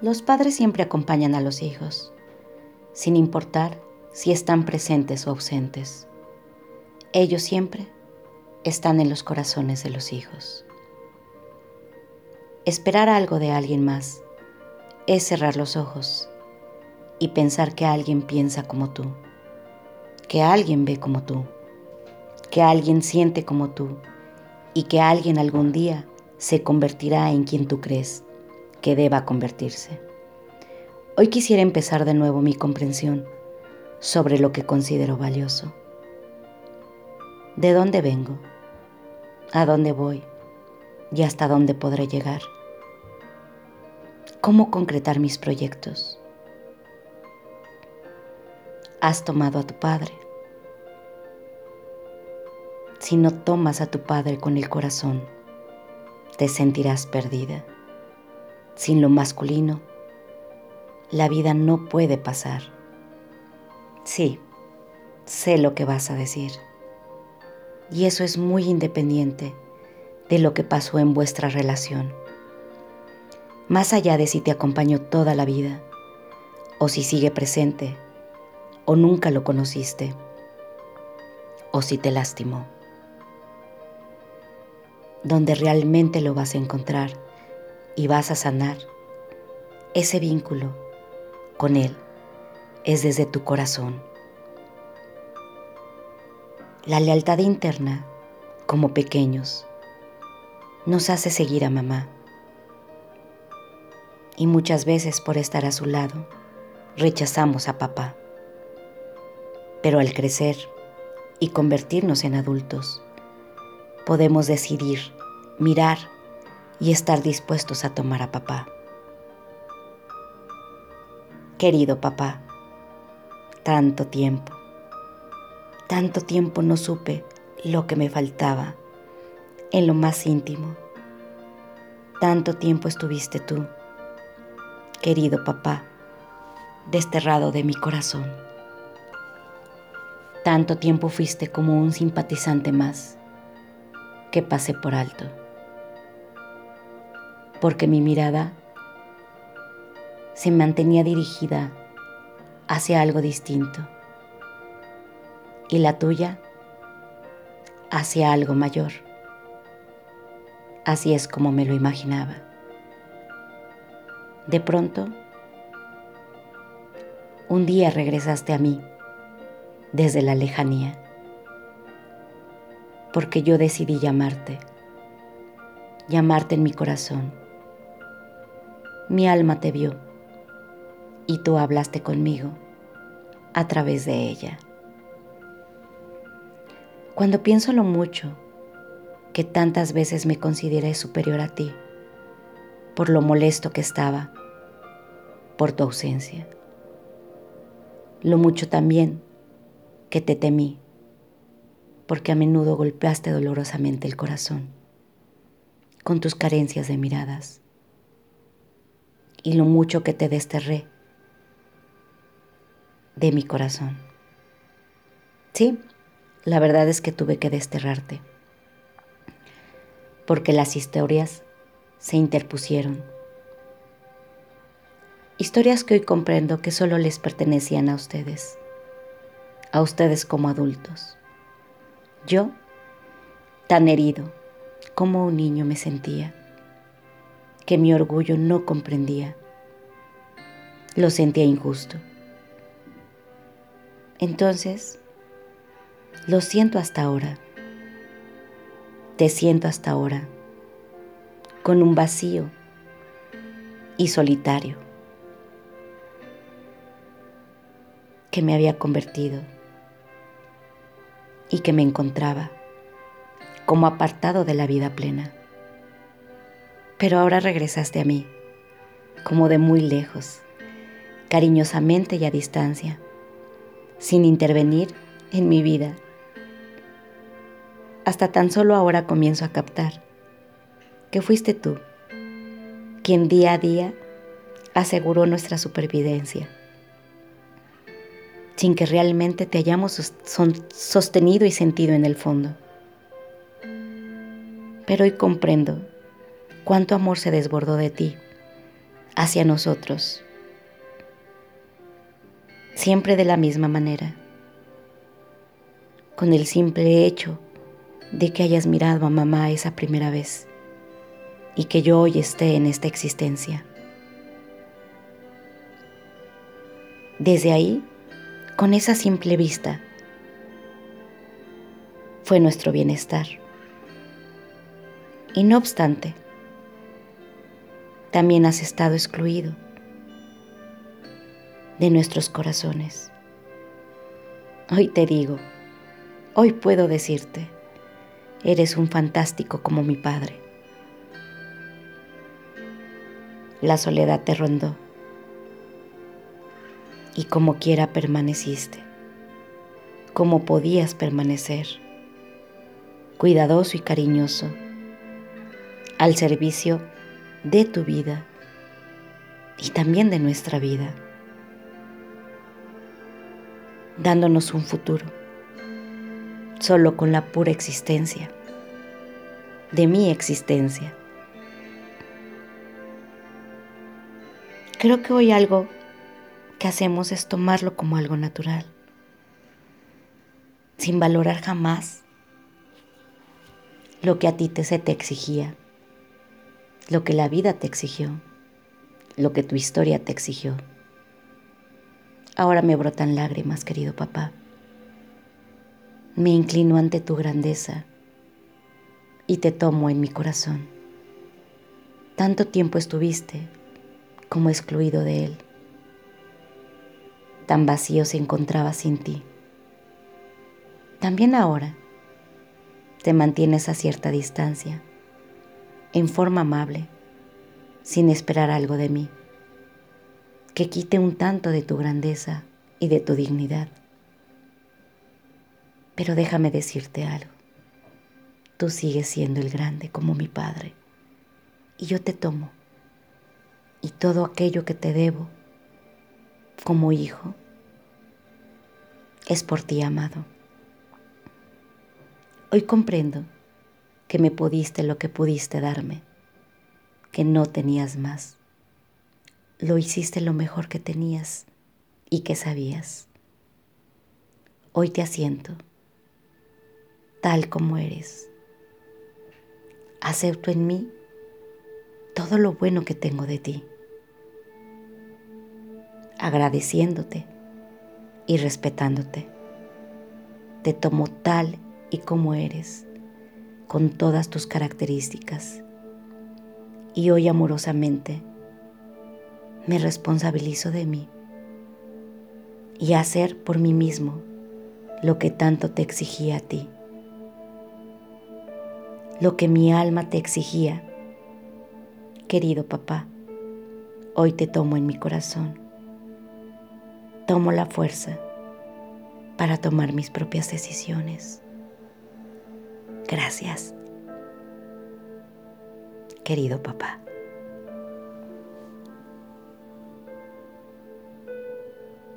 Los padres siempre acompañan a los hijos, sin importar si están presentes o ausentes. Ellos siempre están en los corazones de los hijos. Esperar algo de alguien más es cerrar los ojos y pensar que alguien piensa como tú, que alguien ve como tú, que alguien siente como tú y que alguien algún día se convertirá en quien tú crees que deba convertirse. Hoy quisiera empezar de nuevo mi comprensión sobre lo que considero valioso. ¿De dónde vengo? ¿A dónde voy? ¿Y hasta dónde podré llegar? ¿Cómo concretar mis proyectos? Has tomado a tu padre. Si no tomas a tu padre con el corazón, te sentirás perdida. Sin lo masculino, la vida no puede pasar. Sí, sé lo que vas a decir. Y eso es muy independiente de lo que pasó en vuestra relación. Más allá de si te acompañó toda la vida, o si sigue presente, o nunca lo conociste, o si te lastimó. Donde realmente lo vas a encontrar y vas a sanar ese vínculo con Él es desde tu corazón. La lealtad interna, como pequeños, nos hace seguir a mamá. Y muchas veces por estar a su lado, rechazamos a papá. Pero al crecer y convertirnos en adultos, podemos decidir, mirar y estar dispuestos a tomar a papá. Querido papá, tanto tiempo, tanto tiempo no supe lo que me faltaba en lo más íntimo. Tanto tiempo estuviste tú, querido papá, desterrado de mi corazón. Tanto tiempo fuiste como un simpatizante más que pasé por alto, porque mi mirada se mantenía dirigida hacia algo distinto y la tuya hacia algo mayor. Así es como me lo imaginaba. De pronto, un día regresaste a mí desde la lejanía, porque yo decidí llamarte, llamarte en mi corazón. Mi alma te vio y tú hablaste conmigo a través de ella. Cuando pienso lo mucho que tantas veces me consideré superior a ti, por lo molesto que estaba, por tu ausencia, lo mucho también que te temí, porque a menudo golpeaste dolorosamente el corazón con tus carencias de miradas, y lo mucho que te desterré de mi corazón. Sí, la verdad es que tuve que desterrarte, porque las historias se interpusieron. Historias que hoy comprendo que solo les pertenecían a ustedes, a ustedes como adultos. Yo, tan herido como un niño me sentía, que mi orgullo no comprendía, lo sentía injusto entonces, lo siento hasta ahora. Te siento hasta ahora con un vacío y solitario que me había convertido y que me encontraba como apartado de la vida plena. Pero ahora regresaste a mí, como de muy lejos, cariñosamente y a distancia sin intervenir en mi vida. Hasta tan solo ahora comienzo a captar que fuiste tú quien día a día aseguró nuestra supervivencia, sin que realmente te hayamos sostenido y sentido en el fondo. Pero hoy comprendo cuánto amor se desbordó de ti hacia nosotros, siempre de la misma manera, con el simple hecho de que hayas mirado a mamá esa primera vez y que yo hoy esté en esta existencia. Desde ahí, con esa simple vista, fue nuestro bienestar. Y no obstante, también has estado excluido de nuestros corazones. Hoy te digo, hoy puedo decirte, eres un fantástico como mi padre. La soledad te rondó y como quiera permaneciste, como podías permanecer, cuidadoso y cariñoso, al servicio de tu vida y también de nuestra vida, dándonos un futuro, solo con la pura existencia, de mi existencia. Creo que hoy algo que hacemos es tomarlo como algo natural, sin valorar jamás lo que a ti te, se te exigía, lo que la vida te exigió, lo que tu historia te exigió. Ahora me brotan lágrimas, querido papá. Me inclino ante tu grandeza y te tomo en mi corazón. Tanto tiempo estuviste como excluido de él tan vacío se encontraba sin ti. También ahora te mantienes a cierta distancia, en forma amable, sin esperar algo de mí, que quite un tanto de tu grandeza y de tu dignidad. Pero déjame decirte algo. Tú sigues siendo el grande como mi Padre, y yo te tomo, y todo aquello que te debo como hijo es por ti, amado. Hoy comprendo que me pudiste lo que pudiste darme, que no tenías más. Lo hiciste lo mejor que tenías y que sabías. Hoy te asiento, tal como eres. Acepto en mí todo lo bueno que tengo de ti agradeciéndote y respetándote. Te tomo tal y como eres, con todas tus características. Y hoy amorosamente me responsabilizo de mí y hacer por mí mismo lo que tanto te exigía a ti, lo que mi alma te exigía. Querido papá, hoy te tomo en mi corazón tomo la fuerza para tomar mis propias decisiones. Gracias, querido papá.